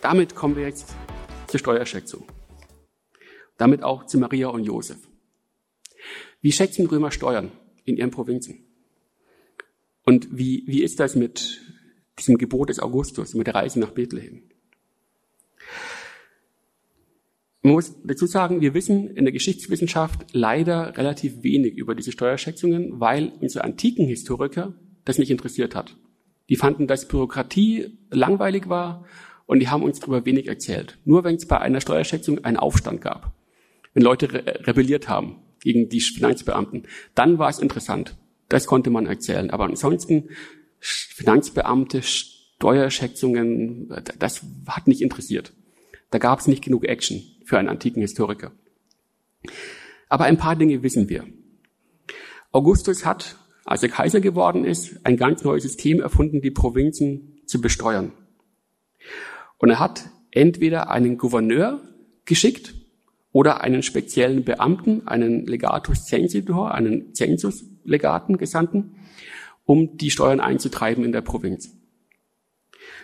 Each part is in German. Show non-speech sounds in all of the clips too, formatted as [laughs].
Damit kommen wir jetzt zur Steuerschätzung. Damit auch zu Maria und Josef. Wie schätzen Römer Steuern in ihren Provinzen? Und wie, wie ist das mit diesem Gebot des Augustus, mit der Reise nach Bethlehem? Man muss dazu sagen, wir wissen in der Geschichtswissenschaft leider relativ wenig über diese Steuerschätzungen, weil unsere antiken Historiker das nicht interessiert hat. Die fanden, dass Bürokratie langweilig war und die haben uns darüber wenig erzählt. Nur wenn es bei einer Steuerschätzung einen Aufstand gab, wenn Leute re rebelliert haben gegen die Finanzbeamten, dann war es interessant. Das konnte man erzählen. Aber ansonsten Finanzbeamte, Steuerschätzungen, das hat nicht interessiert. Da gab es nicht genug Action für einen antiken Historiker. Aber ein paar Dinge wissen wir. Augustus hat, als er Kaiser geworden ist, ein ganz neues System erfunden, die Provinzen zu besteuern. Und er hat entweder einen Gouverneur geschickt oder einen speziellen Beamten, einen Legatus Censitor, einen Censuslegaten gesandten, um die Steuern einzutreiben in der Provinz.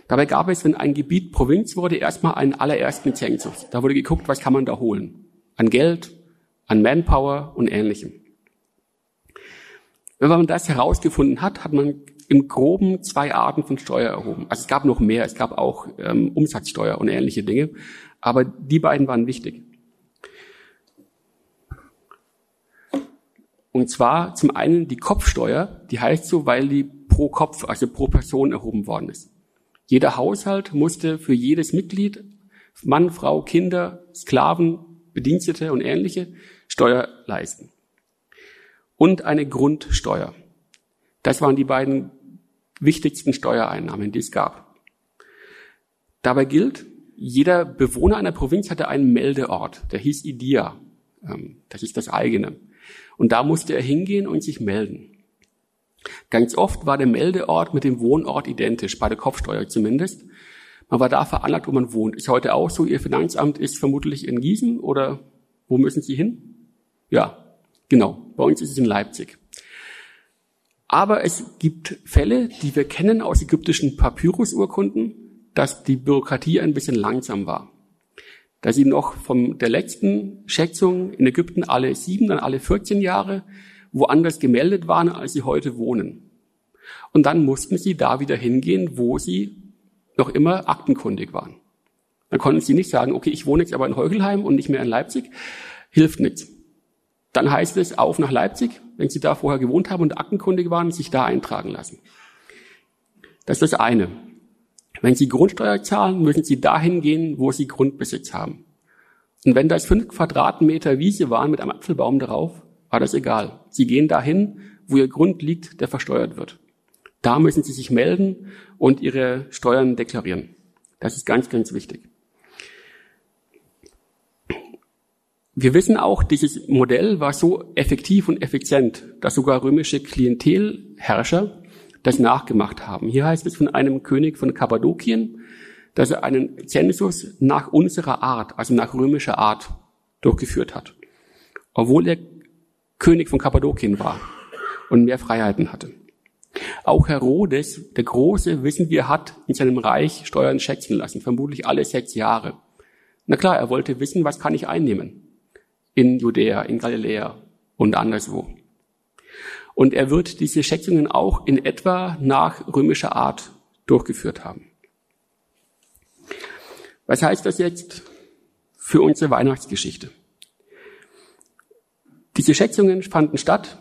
Dabei gab es, wenn ein Gebiet Provinz wurde, erstmal einen allerersten Zensus. Da wurde geguckt, was kann man da holen? An Geld, an Manpower und ähnlichem. Wenn man das herausgefunden hat, hat man im Groben zwei Arten von Steuer erhoben. Also es gab noch mehr, es gab auch ähm, Umsatzsteuer und ähnliche Dinge, aber die beiden waren wichtig. Und zwar zum einen die Kopfsteuer, die heißt so, weil die pro Kopf, also pro Person erhoben worden ist. Jeder Haushalt musste für jedes Mitglied, Mann, Frau, Kinder, Sklaven, Bedienstete und ähnliche, Steuer leisten. Und eine Grundsteuer. Das waren die beiden wichtigsten Steuereinnahmen, die es gab. Dabei gilt, jeder Bewohner einer Provinz hatte einen Meldeort, der hieß Idia. Ähm, das ist das eigene. Und da musste er hingehen und sich melden. Ganz oft war der Meldeort mit dem Wohnort identisch, bei der Kopfsteuer zumindest. Man war da veranlagt, wo man wohnt. Ist heute auch so, Ihr Finanzamt ist vermutlich in Gießen oder wo müssen Sie hin? Ja, genau. Bei uns ist es in Leipzig. Aber es gibt Fälle, die wir kennen aus ägyptischen Papyrusurkunden, dass die Bürokratie ein bisschen langsam war. Da sie noch von der letzten Schätzung in Ägypten alle sieben, dann alle 14 Jahre woanders gemeldet waren, als sie heute wohnen. Und dann mussten sie da wieder hingehen, wo sie noch immer aktenkundig waren. Dann konnten sie nicht sagen, okay, ich wohne jetzt aber in Heuchelheim und nicht mehr in Leipzig. Hilft nichts. Dann heißt es auf nach Leipzig, wenn Sie da vorher gewohnt haben und aktenkundig waren, sich da eintragen lassen. Das ist das eine. Wenn Sie Grundsteuer zahlen, müssen Sie dahin gehen, wo Sie Grundbesitz haben. Und wenn das fünf Quadratmeter Wiese waren mit einem Apfelbaum darauf, das egal. Sie gehen dahin, wo Ihr Grund liegt, der versteuert wird. Da müssen Sie sich melden und Ihre Steuern deklarieren. Das ist ganz, ganz wichtig. Wir wissen auch, dieses Modell war so effektiv und effizient, dass sogar römische Klientelherrscher das nachgemacht haben. Hier heißt es von einem König von Kappadokien, dass er einen Zensus nach unserer Art, also nach römischer Art, durchgeführt hat. Obwohl er König von Kappadokien war und mehr Freiheiten hatte. Auch Herodes, der Große, wissen wir, hat in seinem Reich Steuern schätzen lassen, vermutlich alle sechs Jahre. Na klar, er wollte wissen, was kann ich einnehmen? in Judäa, in Galiläa und anderswo. Und er wird diese Schätzungen auch in etwa nach römischer Art durchgeführt haben. Was heißt das jetzt für unsere Weihnachtsgeschichte? Diese Schätzungen fanden statt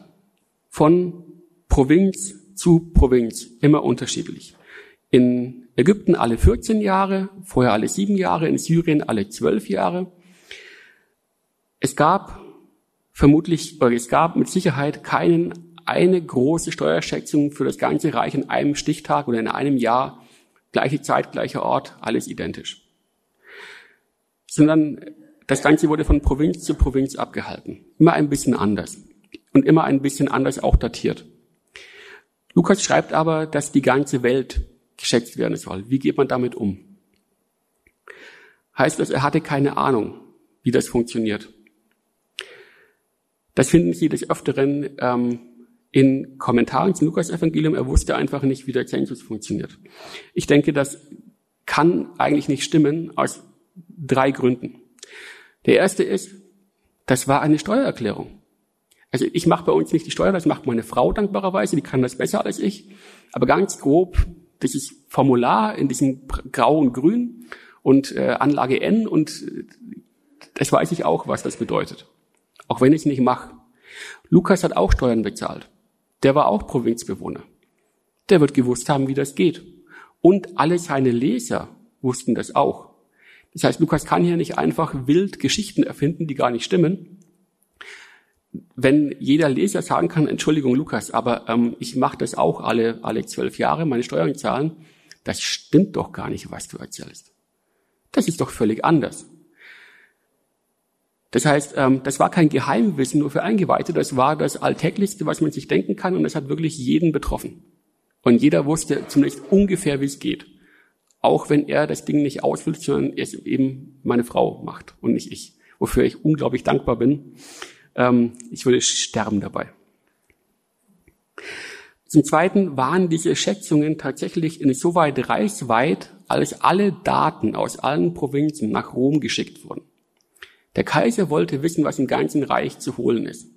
von Provinz zu Provinz, immer unterschiedlich. In Ägypten alle 14 Jahre, vorher alle sieben Jahre, in Syrien alle zwölf Jahre es gab vermutlich, oder es gab mit Sicherheit keinen, eine große Steuerschätzung für das ganze Reich in einem Stichtag oder in einem Jahr, gleiche Zeit, gleicher Ort, alles identisch. Sondern das Ganze wurde von Provinz zu Provinz abgehalten. Immer ein bisschen anders. Und immer ein bisschen anders auch datiert. Lukas schreibt aber, dass die ganze Welt geschätzt werden soll. Wie geht man damit um? Heißt das, er hatte keine Ahnung, wie das funktioniert. Das finden Sie des Öfteren ähm, in Kommentaren zum Lukas-Evangelium, er wusste einfach nicht, wie der Zensus funktioniert. Ich denke, das kann eigentlich nicht stimmen aus drei Gründen. Der erste ist, das war eine Steuererklärung. Also ich mache bei uns nicht die Steuer, das macht meine Frau dankbarerweise, die kann das besser als ich. Aber ganz grob, dieses Formular in diesem grauen Grün und äh, Anlage N und äh, das weiß ich auch, was das bedeutet. Auch wenn ich es nicht mache. Lukas hat auch Steuern bezahlt. Der war auch Provinzbewohner. Der wird gewusst haben, wie das geht. Und alle seine Leser wussten das auch. Das heißt, Lukas kann hier nicht einfach wild Geschichten erfinden, die gar nicht stimmen. Wenn jeder Leser sagen kann, Entschuldigung, Lukas, aber ähm, ich mache das auch alle, alle zwölf Jahre, meine Steuern zahlen, das stimmt doch gar nicht, was du erzählst. Das ist doch völlig anders. Das heißt, ähm, das war kein Geheimwissen nur für Eingeweihte, das war das Alltäglichste, was man sich denken kann und das hat wirklich jeden betroffen. Und jeder wusste zumindest ungefähr, wie es geht. Auch wenn er das Ding nicht ausfüllt, sondern es eben meine Frau macht und nicht ich. Wofür ich unglaublich dankbar bin. Ähm, ich würde sterben dabei. Zum Zweiten waren diese Schätzungen tatsächlich insoweit reichsweit, als alle Daten aus allen Provinzen nach Rom geschickt wurden. Der Kaiser wollte wissen, was im ganzen Reich zu holen ist.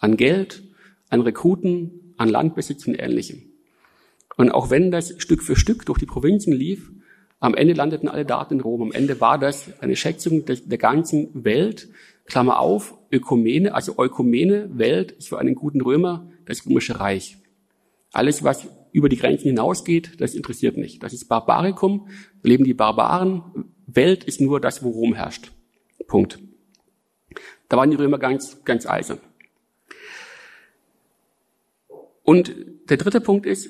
An Geld, an Rekruten, an Landbesitz und Ähnlichem. Und auch wenn das Stück für Stück durch die Provinzen lief, am Ende landeten alle Daten in Rom. Am Ende war das eine Schätzung der, ganzen Welt. Klammer auf, Ökumene, also Eukumene, Welt ist für einen guten Römer das römische Reich. Alles, was über die Grenzen hinausgeht, das interessiert nicht. Das ist Barbarikum, da leben die Barbaren. Welt ist nur das, wo Rom herrscht. Punkt. Da waren die Römer ganz, ganz eisern. Und der dritte Punkt ist,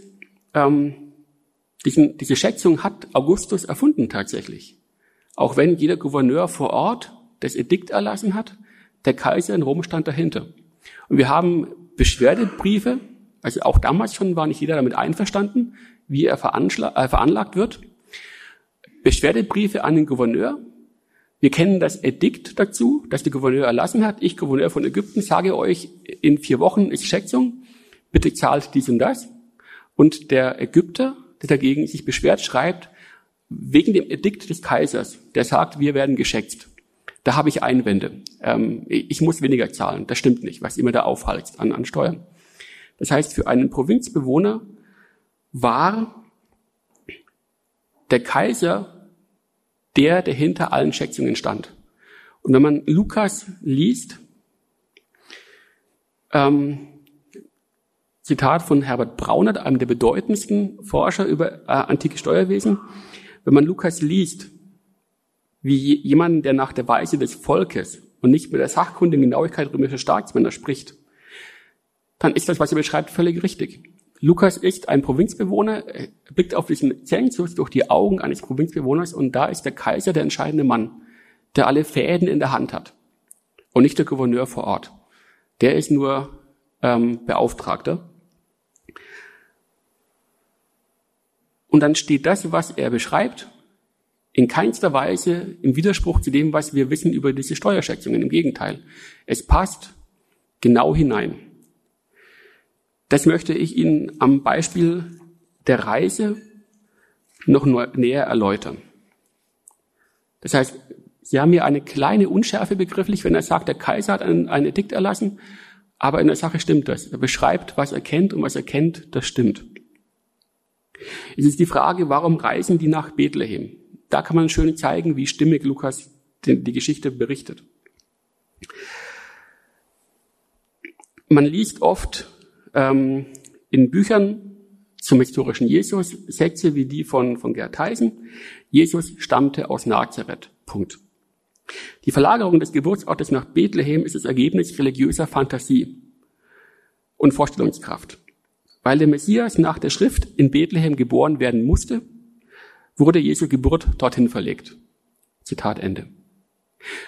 ähm, diesen, diese Schätzung hat Augustus erfunden tatsächlich. Auch wenn jeder Gouverneur vor Ort das Edikt erlassen hat, der Kaiser in Rom stand dahinter. Und wir haben Beschwerdebriefe, also auch damals schon war nicht jeder damit einverstanden, wie er äh, veranlagt wird. Beschwerdebriefe an den Gouverneur, wir kennen das Edikt dazu, das der Gouverneur erlassen hat. Ich, Gouverneur von Ägypten, sage euch, in vier Wochen ist Schätzung. Bitte zahlt dies und das. Und der Ägypter, der dagegen sich beschwert, schreibt, wegen dem Edikt des Kaisers, der sagt, wir werden geschätzt. Da habe ich Einwände. Ähm, ich muss weniger zahlen. Das stimmt nicht, was immer da aufhalst an, an Steuern. Das heißt, für einen Provinzbewohner war der Kaiser der, der hinter allen Schätzungen stand. Und wenn man Lukas liest, ähm, Zitat von Herbert Braunert, einem der bedeutendsten Forscher über äh, antike Steuerwesen, wenn man Lukas liest, wie jemand, der nach der Weise des Volkes und nicht mit der sachkundigen Genauigkeit römischer Staatsmänner spricht, dann ist das, was er beschreibt, völlig richtig. Lukas ist ein Provinzbewohner, blickt auf diesen Zensus durch die Augen eines Provinzbewohners und da ist der Kaiser der entscheidende Mann, der alle Fäden in der Hand hat und nicht der Gouverneur vor Ort. Der ist nur ähm, Beauftragter. Und dann steht das, was er beschreibt, in keinster Weise im Widerspruch zu dem, was wir wissen über diese Steuerschätzungen. Im Gegenteil, es passt genau hinein. Das möchte ich Ihnen am Beispiel der Reise noch näher erläutern. Das heißt, Sie haben hier eine kleine Unschärfe begrifflich, wenn er sagt, der Kaiser hat ein, ein Edikt erlassen, aber in der Sache stimmt das. Er beschreibt, was er kennt und was er kennt, das stimmt. Es ist die Frage, warum reisen die nach Bethlehem? Da kann man schön zeigen, wie stimmig Lukas die, Geschichte berichtet. Man liest oft ähm, in Büchern zum historischen Jesus Sätze wie die von, von Gerd Heisen. Jesus stammte aus Nazareth. Punkt. Die Verlagerung des Geburtsortes nach Bethlehem ist das Ergebnis religiöser Fantasie und Vorstellungskraft. Weil der Messias nach der Schrift in Bethlehem geboren werden musste, wurde Jesu Geburt dorthin verlegt. Zitat Ende.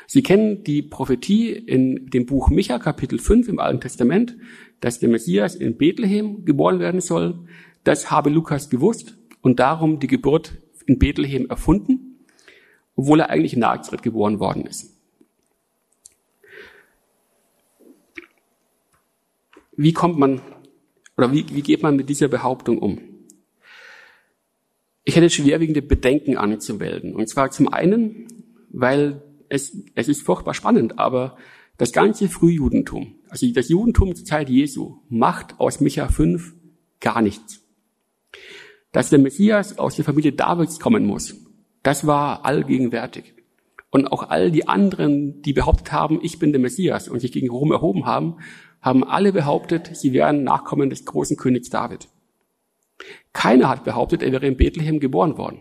Sie kennen die Prophetie in dem Buch Micha, Kapitel 5 im Alten Testament, dass der Messias in Bethlehem geboren werden soll. Das habe Lukas gewusst und darum die Geburt in Bethlehem erfunden, obwohl er eigentlich in Nazareth geboren worden ist. Wie kommt man Oder wie, wie geht man mit dieser Behauptung um? Ich hätte schwerwiegende Bedenken anzumelden. Und zwar zum einen, weil es, es ist furchtbar spannend, aber das ganze Frühjudentum, also das Judentum zur Zeit Jesu, macht aus Micha 5 gar nichts. Dass der Messias aus der Familie Davids kommen muss, das war allgegenwärtig. Und auch all die anderen, die behauptet haben, ich bin der Messias und sich gegen Rom erhoben haben, haben alle behauptet, sie wären Nachkommen des großen Königs David. Keiner hat behauptet, er wäre in Bethlehem geboren worden.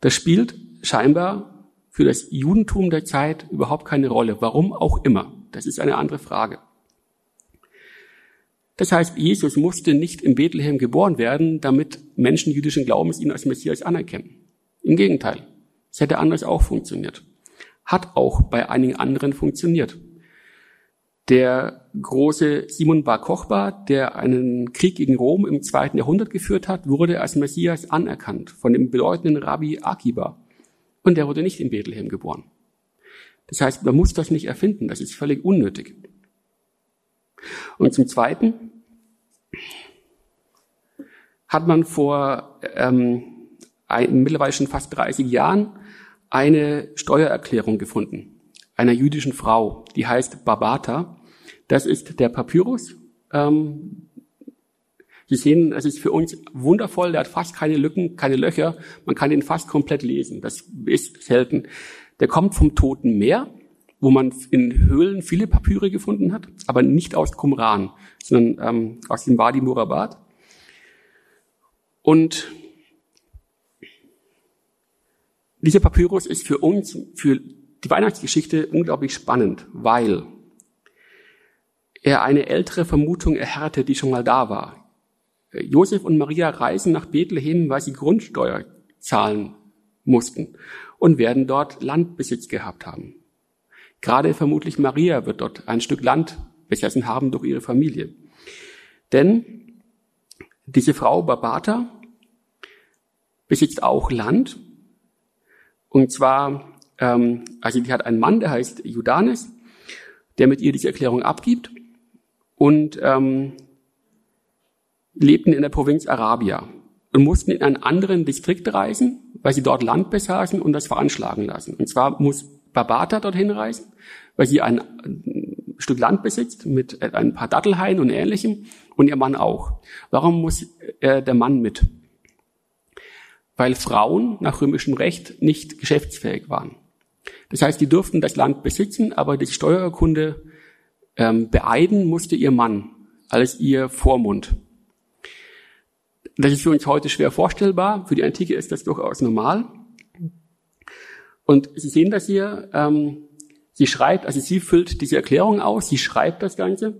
Das spielt scheinbar für das Judentum der Zeit überhaupt keine Rolle. Warum auch immer. Das ist eine andere Frage. Das heißt, Jesus musste nicht in Bethlehem geboren werden, damit Menschen jüdischen Glaubens ihn als Messias anerkennen. Im Gegenteil. Es hätte anders auch funktioniert. Hat auch bei einigen anderen funktioniert. Der große Simon Bar Kochba, der einen Krieg gegen Rom im zweiten Jahrhundert geführt hat, wurde als Messias anerkannt von dem bedeutenden Rabbi Akiba. Und der wurde nicht in Bethlehem geboren. Das heißt, man muss das nicht erfinden, das ist völlig unnötig. Und zum Zweiten hat man vor ähm, ein, mittlerweile schon fast 30 Jahren eine Steuererklärung gefunden einer jüdischen Frau, die heißt Babata. Das ist der Papyrus. Ähm, Sie sehen, es ist für uns wundervoll, der hat fast keine Lücken, keine Löcher, man kann ihn fast komplett lesen. Das ist selten. Der kommt vom Toten Meer, wo man in Höhlen viele Papyre gefunden hat, aber nicht aus Qumran, sondern ähm, aus dem Wadi Murabad. Und dieser Papyrus ist für uns, für die Weihnachtsgeschichte unglaublich spannend, weil er eine ältere Vermutung erhärte, die schon mal da war. Josef und Maria reisen nach Bethlehem, weil sie Grundsteuer zahlen mussten und werden dort Landbesitz gehabt haben. Gerade vermutlich Maria wird dort ein Stück Land besessen haben durch ihre Familie. Denn diese Frau Babata besitzt auch Land. Und zwar ähm, also die hat einen Mann, der heißt Judanes, der mit ihr diese Erklärung abgibt und ähm, lebten in der Provinz Arabia und mussten in einen anderen Distrikt reisen, weil sie dort Land besaßen und das veranschlagen lassen. Und zwar muss Babata dorthin reisen, weil sie ein, ein Stück Land besitzt mit ein paar Dattelhainen und ähnlichem und ihr Mann auch. Warum muss äh, der Mann mit? Weil Frauen nach römischem Recht nicht geschäftsfähig waren. Das heißt, die durften das Land besitzen, aber die Steuerkunde ähm, beeiden musste ihr Mann als ihr Vormund. Das ist für uns heute schwer vorstellbar. Für die Antike ist das durchaus normal. Und Sie sehen das hier. Ähm, sie schreibt, also sie füllt diese Erklärung aus, sie schreibt das Ganze,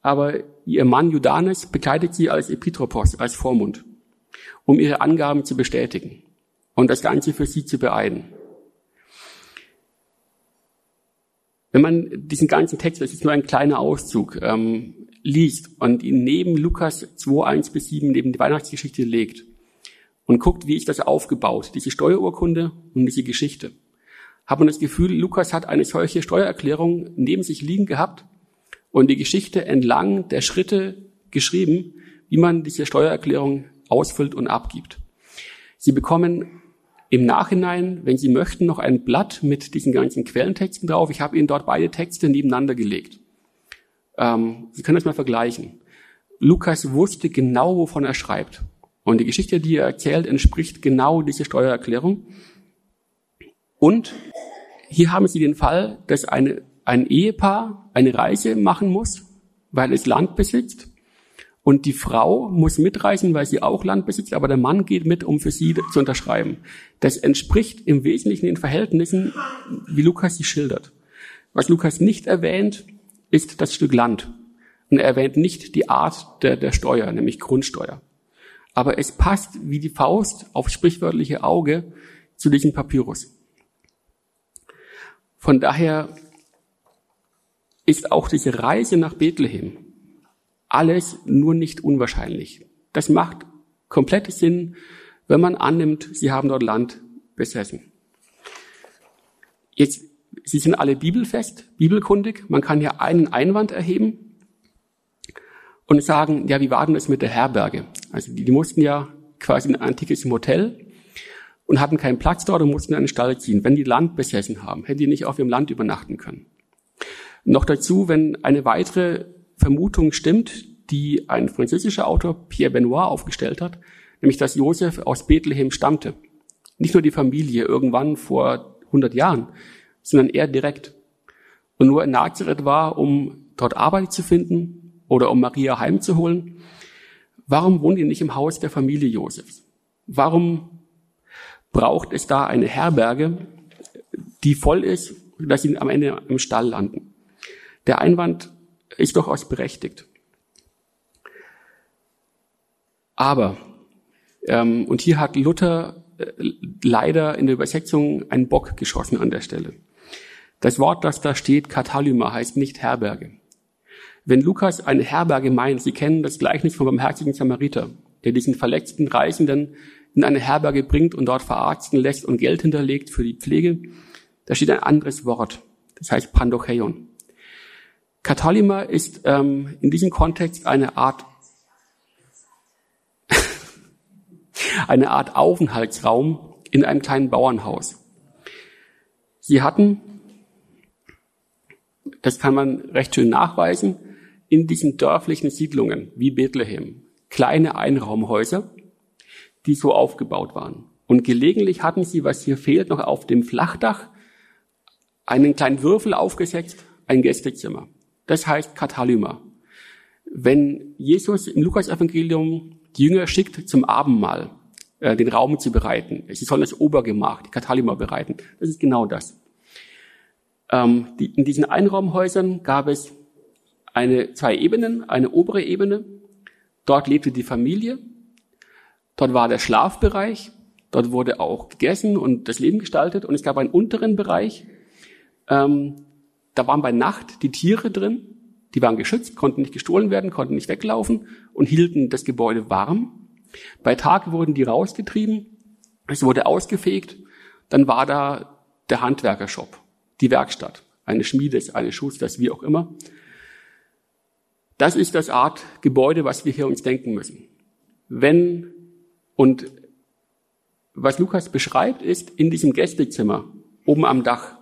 aber ihr Mann Judanes begleitet sie als Epitropos, als Vormund, um ihre Angaben zu bestätigen und das Ganze für sie zu beeiden. Wenn man diesen ganzen Text, das ist nur ein kleiner Auszug, ähm, liest und ihn neben Lukas 2, 1 bis 7, neben die Weihnachtsgeschichte legt und guckt, wie ist das aufgebaut, diese Steuerurkunde und diese Geschichte, hat man das Gefühl, Lukas hat eine solche Steuererklärung neben sich liegen gehabt und die Geschichte entlang der Schritte geschrieben, wie man diese Steuererklärung ausfüllt und abgibt. Sie bekommen im Nachhinein, wenn Sie möchten, noch ein Blatt mit diesen ganzen Quellentexten drauf. Ich habe Ihnen dort beide Texte nebeneinander gelegt. Ähm, Sie können das mal vergleichen. Lukas wusste genau, wovon er schreibt. Und die Geschichte, die er erzählt, entspricht genau dieser Steuererklärung. Und hier haben Sie den Fall, dass eine, ein Ehepaar eine Reise machen muss, weil es Land besitzt und die Frau muss mitreisen, weil sie auch Land besitzt, aber der Mann geht mit, um für sie zu unterschreiben. Das entspricht im Wesentlichen den Verhältnissen, wie Lukas sie schildert. Was Lukas nicht erwähnt, ist das Stück Land. Und er erwähnt nicht die Art der, der Steuer, nämlich Grundsteuer. Aber es passt wie die Faust aufs sprichwörtliche Auge zu diesem Papyrus. Von daher ist auch diese Reise nach Bethlehem alles nur nicht unwahrscheinlich. Das macht komplett Sinn, wenn man annimmt, sie haben dort Land besessen. Jetzt, sie sind alle bibelfest, bibelkundig. Man kann hier einen Einwand erheben. und sagen, ja, wie war denn das mit der Herberge? Also die, die mussten ja quasi in ein antikes Hotel und hatten keinen Platz dort und mussten in einen Stall ziehen. Wenn die Land besessen haben, hätten die nicht auf ihrem Land übernachten können. Noch dazu, wenn eine weitere Vermutung stimmt, die ein französischer Autor, Pierre Benoit, aufgestellt hat, nämlich dass Josef aus Bethlehem stammte. Nicht nur die Familie irgendwann vor 100 Jahren, sondern er direkt. Und nur in Nazareth war, um dort Arbeit zu finden oder um Maria heimzuholen. Warum wohnt ihr nicht im Haus der Familie Josefs? Warum braucht es da eine Herberge, die voll ist, dass sie am Ende im Stall landen? Der Einwand ist durchaus berechtigt. Aber, ähm, und hier hat Luther äh, leider in der Übersetzung einen Bock geschossen an der Stelle. Das Wort, das da steht, Katalyma, heißt nicht Herberge. Wenn Lukas eine Herberge meint, Sie kennen das Gleichnis vom barmherzigen Samariter, der diesen verletzten Reisenden in eine Herberge bringt und dort verarzten lässt und Geld hinterlegt für die Pflege, da steht ein anderes Wort, das heißt Pandocheion. Katalyma ist ähm, in diesem Kontext eine Art [laughs] eine Art Aufenthaltsraum in einem kleinen Bauernhaus. Sie hatten, das kann man recht schön nachweisen, in diesen dörflichen Siedlungen wie Bethlehem kleine Einraumhäuser, die so aufgebaut waren. Und gelegentlich hatten sie, was hier fehlt, noch auf dem Flachdach einen kleinen Würfel aufgesetzt, ein Gästezimmer. Das heißt Katalyma. Wenn Jesus im Lukas-Evangelium die Jünger schickt zum Abendmahl, äh, den Raum zu bereiten. Sie sollen das Obergemach, die Katalima bereiten. Das ist genau das. Ähm, die, in diesen Einraumhäusern gab es eine, zwei Ebenen, eine obere Ebene. Dort lebte die Familie. Dort war der Schlafbereich. Dort wurde auch gegessen und das Leben gestaltet. Und es gab einen unteren Bereich. Ähm, da waren bei Nacht die Tiere drin. Die waren geschützt, konnten nicht gestohlen werden, konnten nicht weglaufen und hielten das Gebäude warm. Bei Tag wurden die rausgetrieben, es wurde ausgefegt, dann war da der Handwerkershop, die Werkstatt, eine Schmiede, eine Schusters, wie auch immer. Das ist das Art Gebäude, was wir hier uns denken müssen. Wenn und was Lukas beschreibt, ist in diesem Gästezimmer oben am Dach,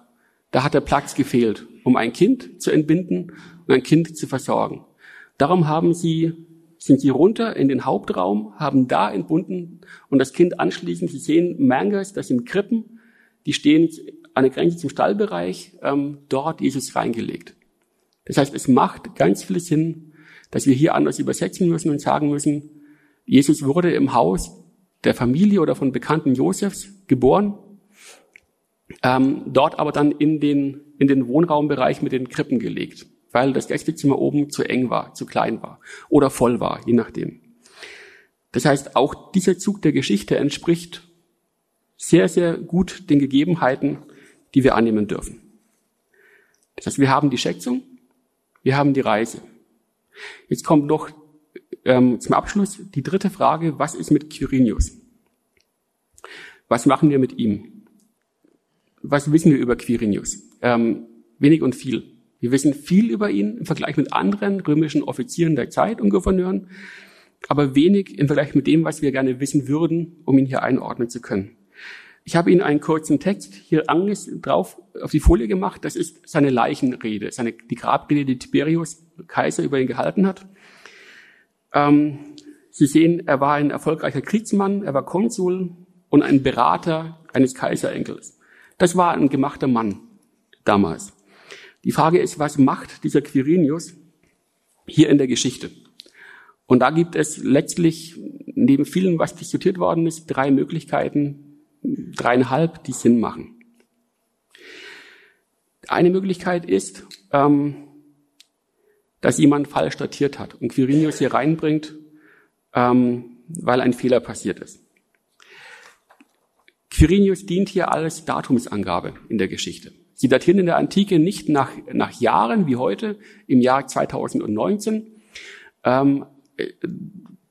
da hat der Platz gefehlt, um ein Kind zu entbinden und ein Kind zu versorgen. Darum haben sie sind sie runter in den Hauptraum, haben da entbunden und das Kind anschließend, Sie sehen Mangers, das sind Krippen, die stehen an der Grenze zum Stallbereich, ähm, dort Jesus reingelegt. Das heißt, es macht ganz viel Sinn, dass wir hier anders übersetzen müssen und sagen müssen, Jesus wurde im Haus der Familie oder von Bekannten Josefs geboren, ähm, dort aber dann in den, in den Wohnraumbereich mit den Krippen gelegt weil das Gästezimmer oben zu eng war, zu klein war oder voll war, je nachdem. Das heißt, auch dieser Zug der Geschichte entspricht sehr, sehr gut den Gegebenheiten, die wir annehmen dürfen. Das heißt, wir haben die Schätzung, wir haben die Reise. Jetzt kommt noch ähm, zum Abschluss die dritte Frage, was ist mit Quirinius? Was machen wir mit ihm? Was wissen wir über Quirinius? Ähm, wenig und viel. Wir wissen viel über ihn im Vergleich mit anderen römischen Offizieren der Zeit und Gouverneuren, aber wenig im Vergleich mit dem, was wir gerne wissen würden, um ihn hier einordnen zu können. Ich habe Ihnen einen kurzen Text hier drauf auf die Folie gemacht. Das ist seine Leichenrede, seine, die Grabrede, die Tiberius, Kaiser, über ihn gehalten hat. Ähm, Sie sehen, er war ein erfolgreicher Kriegsmann, er war Konsul und ein Berater eines Kaiserenkels. Das war ein gemachter Mann damals. Die Frage ist, was macht dieser Quirinius hier in der Geschichte? Und da gibt es letztlich, neben vielem, was diskutiert worden ist, drei Möglichkeiten, dreieinhalb, die Sinn machen. Eine Möglichkeit ist, ähm, dass jemand falsch datiert hat und Quirinius hier reinbringt, ähm, weil ein Fehler passiert ist. Quirinius dient hier als Datumsangabe in der Geschichte. Sie datieren in der Antike nicht nach, nach Jahren wie heute im Jahr 2019. Ähm,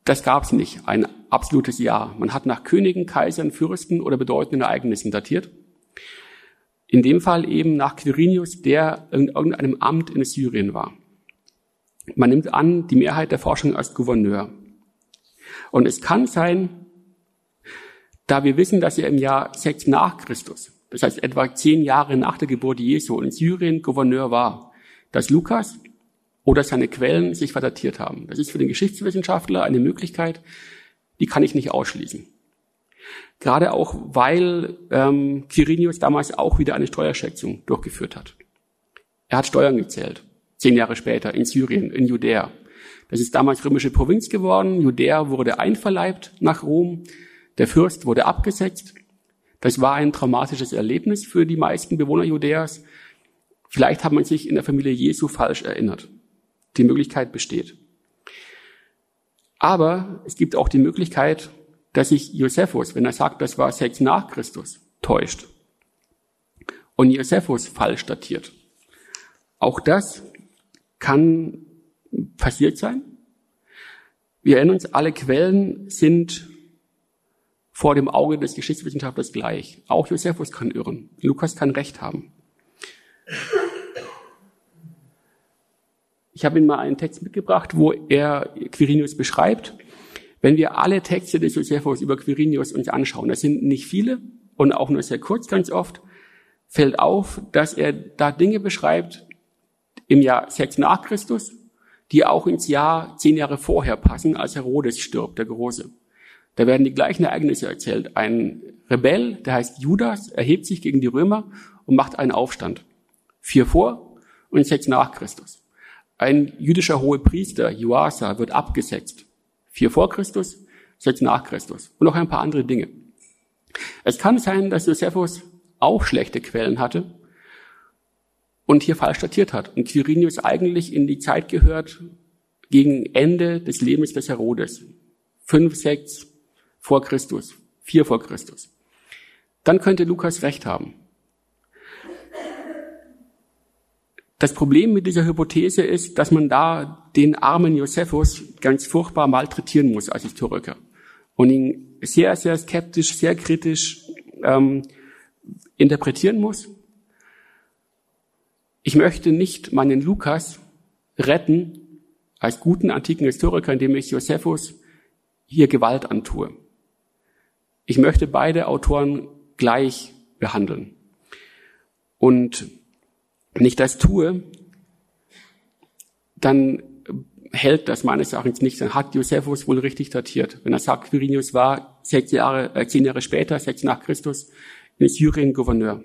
das gab es nicht, ein absolutes Jahr. Man hat nach Königen, Kaisern, Fürsten oder bedeutenden Ereignissen datiert. In dem Fall eben nach Quirinius, der in irgendeinem Amt in Syrien war. Man nimmt an, die Mehrheit der Forschung als Gouverneur. Und es kann sein, da wir wissen, dass er im Jahr 6 nach Christus, das heißt etwa zehn Jahre nach der Geburt Jesu in Syrien Gouverneur war, dass Lukas oder seine Quellen sich verdatiert haben. Das ist für den Geschichtswissenschaftler eine Möglichkeit, die kann ich nicht ausschließen. Gerade auch, weil ähm, Quirinius damals auch wieder eine Steuerschätzung durchgeführt hat. Er hat Steuern gezählt, zehn Jahre später in Syrien, in Judäa. Das ist damals römische Provinz geworden. Judäa wurde einverleibt nach Rom. Der Fürst wurde abgesetzt. Das war ein traumatisches Erlebnis für die meisten Bewohner Judäas. Vielleicht hat man sich in der Familie Jesu falsch erinnert. Die Möglichkeit besteht. Aber es gibt auch die Möglichkeit, dass sich Josephus, wenn er sagt, das war sechs nach Christus, täuscht. Und Josephus falsch datiert. Auch das kann passiert sein. Wir erinnern uns, alle Quellen sind vor dem Auge des Geschichtswissenschaftlers gleich. Auch Josephus kann irren. Lukas kann Recht haben. Ich habe Ihnen mal einen Text mitgebracht, wo er Quirinius beschreibt. Wenn wir alle Texte des Josephus über Quirinius uns anschauen, das sind nicht viele und auch nur sehr kurz ganz oft, fällt auf, dass er da Dinge beschreibt im Jahr 6 nach Christus, die auch ins Jahr zehn Jahre vorher passen, als Herodes stirbt, der Große. Da werden die gleichen Ereignisse erzählt. Ein Rebell, der heißt Judas, erhebt sich gegen die Römer und macht einen Aufstand. Vier vor und sechs nach Christus. Ein jüdischer Hohepriester, Joasa, wird abgesetzt. Vier vor Christus, sechs nach Christus. Und noch ein paar andere Dinge. Es kann sein, dass Josephus auch schlechte Quellen hatte und hier falsch datiert hat. Und Quirinius eigentlich in die Zeit gehört gegen Ende des Lebens des Herodes. Fünf, sechs vor Christus, vier vor Christus. Dann könnte Lukas recht haben. Das Problem mit dieser Hypothese ist, dass man da den armen Josephus ganz furchtbar malträtieren muss als Historiker und ihn sehr, sehr skeptisch, sehr kritisch ähm, interpretieren muss. Ich möchte nicht meinen Lukas retten als guten antiken Historiker, indem ich Josephus hier Gewalt antue. Ich möchte beide Autoren gleich behandeln. Und wenn ich das tue, dann hält das meines Erachtens nicht. Dann hat Josephus wohl richtig datiert. Wenn er sagt, Quirinius war sechs Jahre, äh, zehn Jahre später, sechs nach Christus, in Syrien Gouverneur.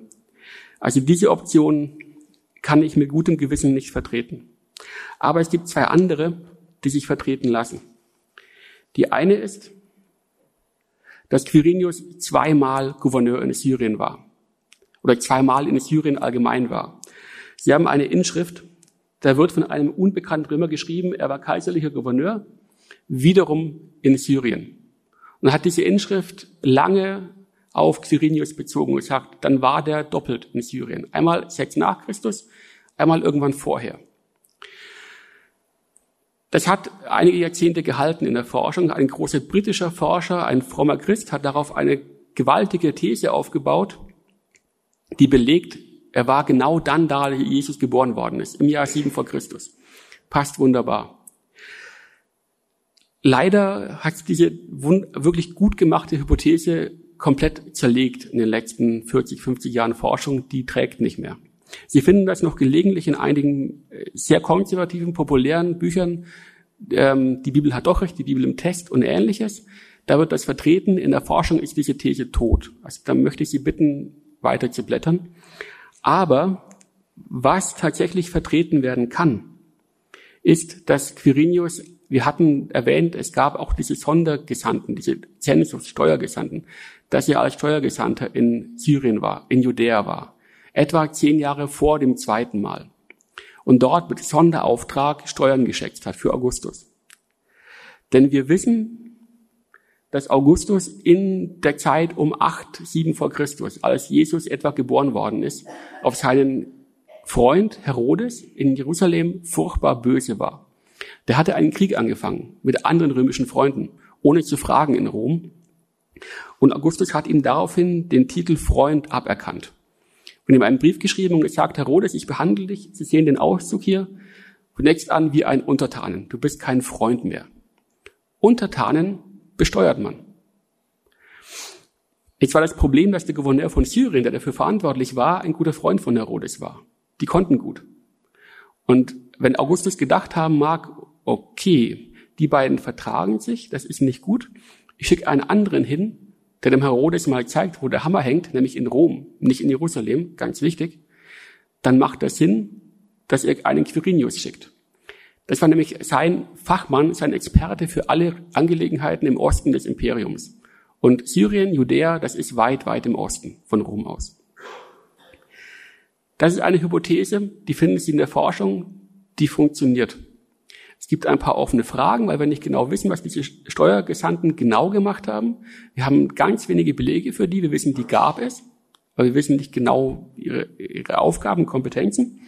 Also diese Option kann ich mit gutem Gewissen nicht vertreten. Aber es gibt zwei andere, die sich vertreten lassen. Die eine ist, dass Quirinius zweimal Gouverneur in Syrien war. Oder zweimal in Syrien allgemein war. Sie haben eine Inschrift, da wird von einem unbekannten Römer geschrieben, er war kaiserlicher Gouverneur, wiederum in Syrien. Und hat diese Inschrift lange auf Quirinius bezogen und sagt, dann war der doppelt in Syrien. Einmal sechs nach Christus, einmal irgendwann vorher. Das hat einige Jahrzehnte gehalten in der Forschung. Ein großer britischer Forscher, ein frommer Christ, hat darauf eine gewaltige These aufgebaut, die belegt, er war genau dann da, als Jesus geboren worden ist, im Jahr 7 vor Christus. Passt wunderbar. Leider hat diese wirklich gut gemachte Hypothese komplett zerlegt in den letzten 40, 50 Jahren Forschung. Die trägt nicht mehr. Sie finden das noch gelegentlich in einigen äh, sehr konservativen, populären Büchern. Ähm, die Bibel hat doch recht, die Bibel im Test und ähnliches. Da wird das vertreten. In der Forschung ist diese These tot. Also da möchte ich Sie bitten, weiter zu blättern. Aber was tatsächlich vertreten werden kann, ist, dass Quirinius, wir hatten erwähnt, es gab auch diese Sondergesandten, diese Zensus-Steuergesandten, dass er als Steuergesandter in Syrien war, in Judäa war etwa zehn Jahre vor dem zweiten Mal. Und dort mit Sonderauftrag Steuern geschätzt hat für Augustus. Denn wir wissen, dass Augustus in der Zeit um acht, sieben vor Christus, als Jesus etwa geboren worden ist, auf seinen Freund Herodes in Jerusalem furchtbar böse war. Der hatte einen Krieg angefangen mit anderen römischen Freunden, ohne zu fragen in Rom. Und Augustus hat ihm daraufhin den Titel Freund aberkannt und ihm einen Brief geschrieben und gesagt, Herodes, ich behandle dich, Sie sehen den Auszug hier, zunächst an wie ein Untertanen. Du bist kein Freund mehr. Untertanen besteuert man. Jetzt war das Problem, dass der Gouverneur von Syrien, der dafür verantwortlich war, ein guter Freund von Herodes war. Die konnten gut. Und wenn Augustus gedacht haben mag, okay, die beiden vertragen sich, das ist nicht gut, ich schicke einen anderen hin, der dem Herodes mal zeigt, wo der Hammer hängt, nämlich in Rom, nicht in Jerusalem, ganz wichtig, dann macht das Sinn, dass er einen Quirinius schickt. Das war nämlich sein Fachmann, sein Experte für alle Angelegenheiten im Osten des Imperiums. Und Syrien, Judäa, das ist weit, weit im Osten von Rom aus. Das ist eine Hypothese, die finden Sie in der Forschung, die funktioniert. Es gibt ein paar offene Fragen, weil wir nicht genau wissen, was diese Steuergesandten genau gemacht haben. Wir haben ganz wenige Belege für die. Wir wissen, die gab es, aber wir wissen nicht genau ihre, ihre Aufgaben, Kompetenzen.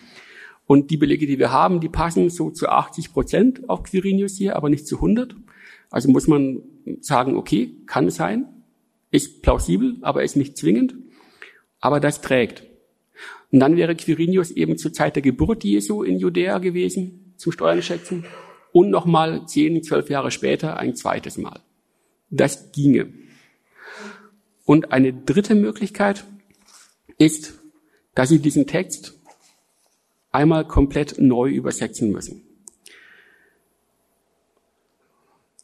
Und die Belege, die wir haben, die passen so zu 80 Prozent auf Quirinius hier, aber nicht zu 100. Also muss man sagen, okay, kann sein, ist plausibel, aber ist nicht zwingend, aber das trägt. Und dann wäre Quirinius eben zur Zeit der Geburt Jesu in Judäa gewesen, zum Steuern schätzen, und nochmal zehn, zwölf Jahre später ein zweites Mal. Das ginge. Und eine dritte Möglichkeit ist, dass Sie diesen Text einmal komplett neu übersetzen müssen.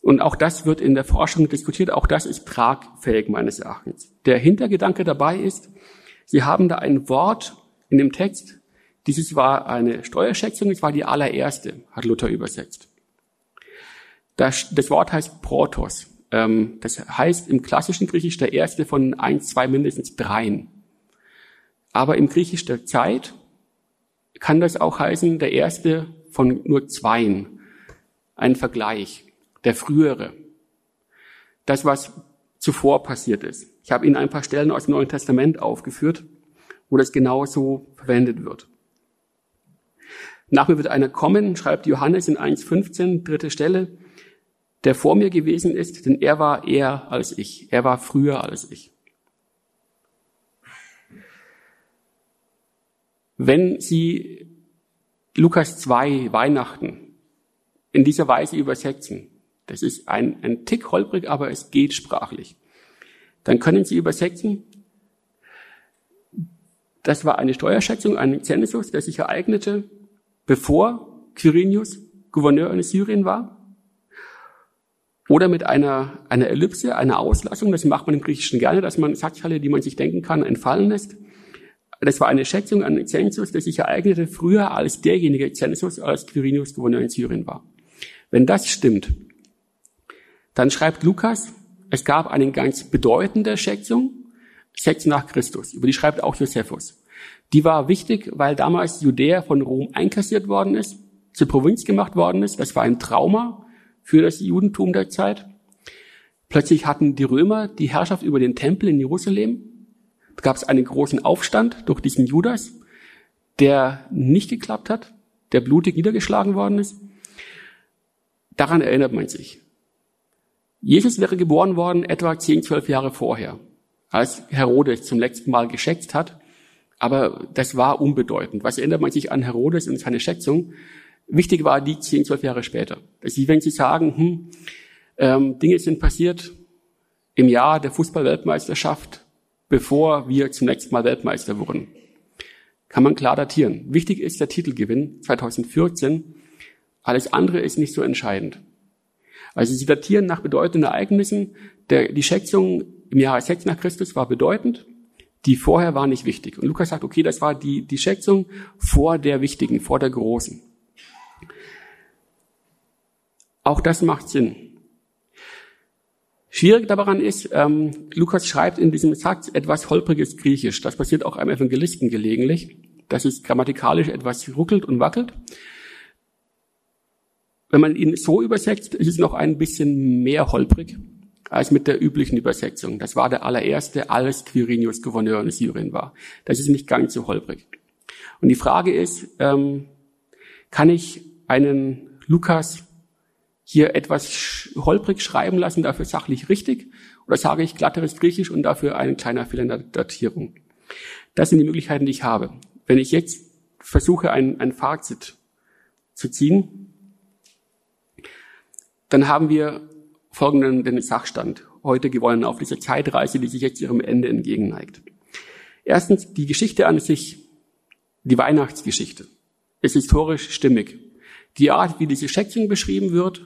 Und auch das wird in der Forschung diskutiert. Auch das ist tragfähig meines Erachtens. Der Hintergedanke dabei ist, Sie haben da ein Wort in dem Text. Dieses war eine Steuerschätzung. Es war die allererste, hat Luther übersetzt. Das, das Wort heißt Protos. Ähm, das heißt im klassischen Griechisch der erste von eins, zwei, mindestens dreien. Aber im Griechisch der Zeit kann das auch heißen der erste von nur zweien. Ein Vergleich der frühere. Das, was zuvor passiert ist. Ich habe Ihnen ein paar Stellen aus dem Neuen Testament aufgeführt, wo das genauso verwendet wird. Nach mir wird einer kommen, schreibt Johannes in 1.15, dritte Stelle, der vor mir gewesen ist, denn er war eher als ich. Er war früher als ich. Wenn Sie Lukas 2 Weihnachten in dieser Weise übersetzen, das ist ein, ein Tick holprig, aber es geht sprachlich. Dann können Sie übersetzen, das war eine Steuerschätzung, ein Zensus, der sich ereignete, bevor Quirinius Gouverneur in Syrien war. Oder mit einer, einer Ellipse, einer Auslassung, das macht man im Griechischen gerne, dass man Satzhalle, die man sich denken kann, entfallen lässt. Das war eine Schätzung, ein Zensus, der sich ereignete früher als derjenige Zensus, als Quirinius Gouverneur in Syrien war. Wenn das stimmt, dann schreibt Lukas, es gab eine ganz bedeutende Schätzung, sechs nach Christus. Über die schreibt auch Josephus. Die war wichtig, weil damals Judäa von Rom einkassiert worden ist, zur Provinz gemacht worden ist. Das war ein Trauma für das Judentum der Zeit. Plötzlich hatten die Römer die Herrschaft über den Tempel in Jerusalem. Da gab es einen großen Aufstand durch diesen Judas, der nicht geklappt hat, der blutig niedergeschlagen worden ist. Daran erinnert man sich. Jesus wäre geboren worden etwa 10, 12 Jahre vorher, als Herodes zum letzten Mal geschätzt hat. Aber das war unbedeutend. Was erinnert man sich an Herodes und seine Schätzung? Wichtig war die 10, 12 Jahre später. Also wenn Sie sagen, hm, ähm, Dinge sind passiert im Jahr der Fußballweltmeisterschaft, bevor wir zum letzten Mal Weltmeister wurden, kann man klar datieren. Wichtig ist der Titelgewinn 2014. Alles andere ist nicht so entscheidend. Also sie datieren nach bedeutenden Ereignissen. Der, die Schätzung im Jahre 6 nach Christus war bedeutend, die vorher war nicht wichtig. Und Lukas sagt, okay, das war die, die Schätzung vor der wichtigen, vor der großen. Auch das macht Sinn. Schwierig daran ist, ähm, Lukas schreibt in diesem Satz etwas holpriges Griechisch. Das passiert auch einem Evangelisten gelegentlich, dass es grammatikalisch etwas ruckelt und wackelt. Wenn man ihn so übersetzt, ist es noch ein bisschen mehr holprig als mit der üblichen Übersetzung. Das war der allererste, als Quirinius Gouverneur in Syrien war. Das ist nicht ganz so holprig. Und die Frage ist, ähm, kann ich einen Lukas hier etwas holprig schreiben lassen, dafür sachlich richtig? Oder sage ich glatteres Griechisch und dafür ein kleiner Fehler in der Datierung? Das sind die Möglichkeiten, die ich habe. Wenn ich jetzt versuche, ein, ein Fazit zu ziehen, dann haben wir folgenden den Sachstand heute gewonnen auf dieser Zeitreise, die sich jetzt ihrem Ende entgegenneigt. Erstens die Geschichte an sich, die Weihnachtsgeschichte, ist historisch stimmig. Die Art, wie diese Schätzung beschrieben wird,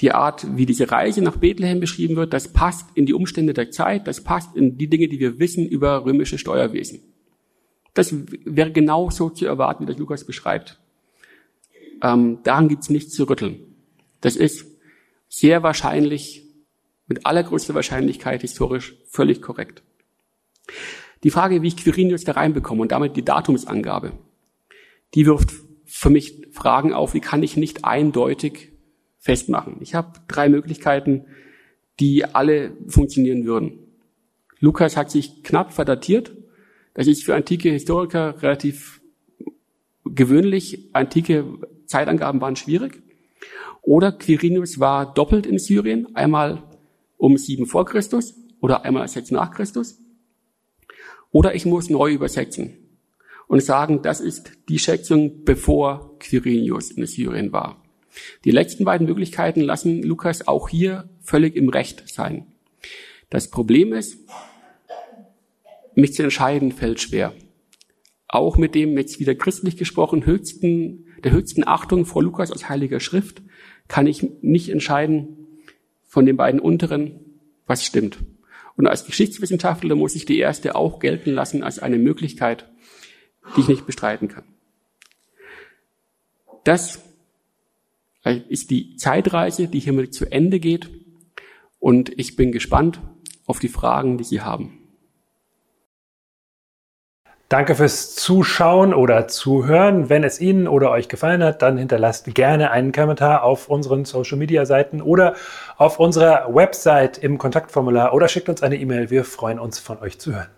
die Art, wie diese Reise nach Bethlehem beschrieben wird, das passt in die Umstände der Zeit, das passt in die Dinge, die wir wissen über römische Steuerwesen. Das wäre genau so zu erwarten, wie das Lukas beschreibt. Ähm, daran gibt's nichts zu rütteln. Das ist sehr wahrscheinlich, mit allergrößter Wahrscheinlichkeit historisch völlig korrekt. Die Frage, wie ich Quirinius da reinbekomme und damit die Datumsangabe, die wirft für mich Fragen auf, wie kann ich nicht eindeutig festmachen. Ich habe drei Möglichkeiten, die alle funktionieren würden. Lukas hat sich knapp verdatiert. Das ist für antike Historiker relativ gewöhnlich. Antike Zeitangaben waren schwierig. Oder Quirinius war doppelt in Syrien, einmal um sieben vor Christus oder einmal sechs nach Christus. Oder ich muss neu übersetzen und sagen, das ist die Schätzung, bevor Quirinius in Syrien war. Die letzten beiden Möglichkeiten lassen Lukas auch hier völlig im Recht sein. Das Problem ist, mich zu entscheiden fällt schwer. Auch mit dem jetzt wieder christlich gesprochen höchsten, der höchsten Achtung vor Lukas aus Heiliger Schrift kann ich nicht entscheiden von den beiden unteren, was stimmt. Und als Geschichtswissenschaftler muss ich die erste auch gelten lassen als eine Möglichkeit, die ich nicht bestreiten kann. Das ist die Zeitreise, die hiermit zu Ende geht. Und ich bin gespannt auf die Fragen, die Sie haben. Danke fürs Zuschauen oder Zuhören. Wenn es Ihnen oder euch gefallen hat, dann hinterlasst gerne einen Kommentar auf unseren Social Media Seiten oder auf unserer Website im Kontaktformular oder schickt uns eine E-Mail. Wir freuen uns von euch zu hören.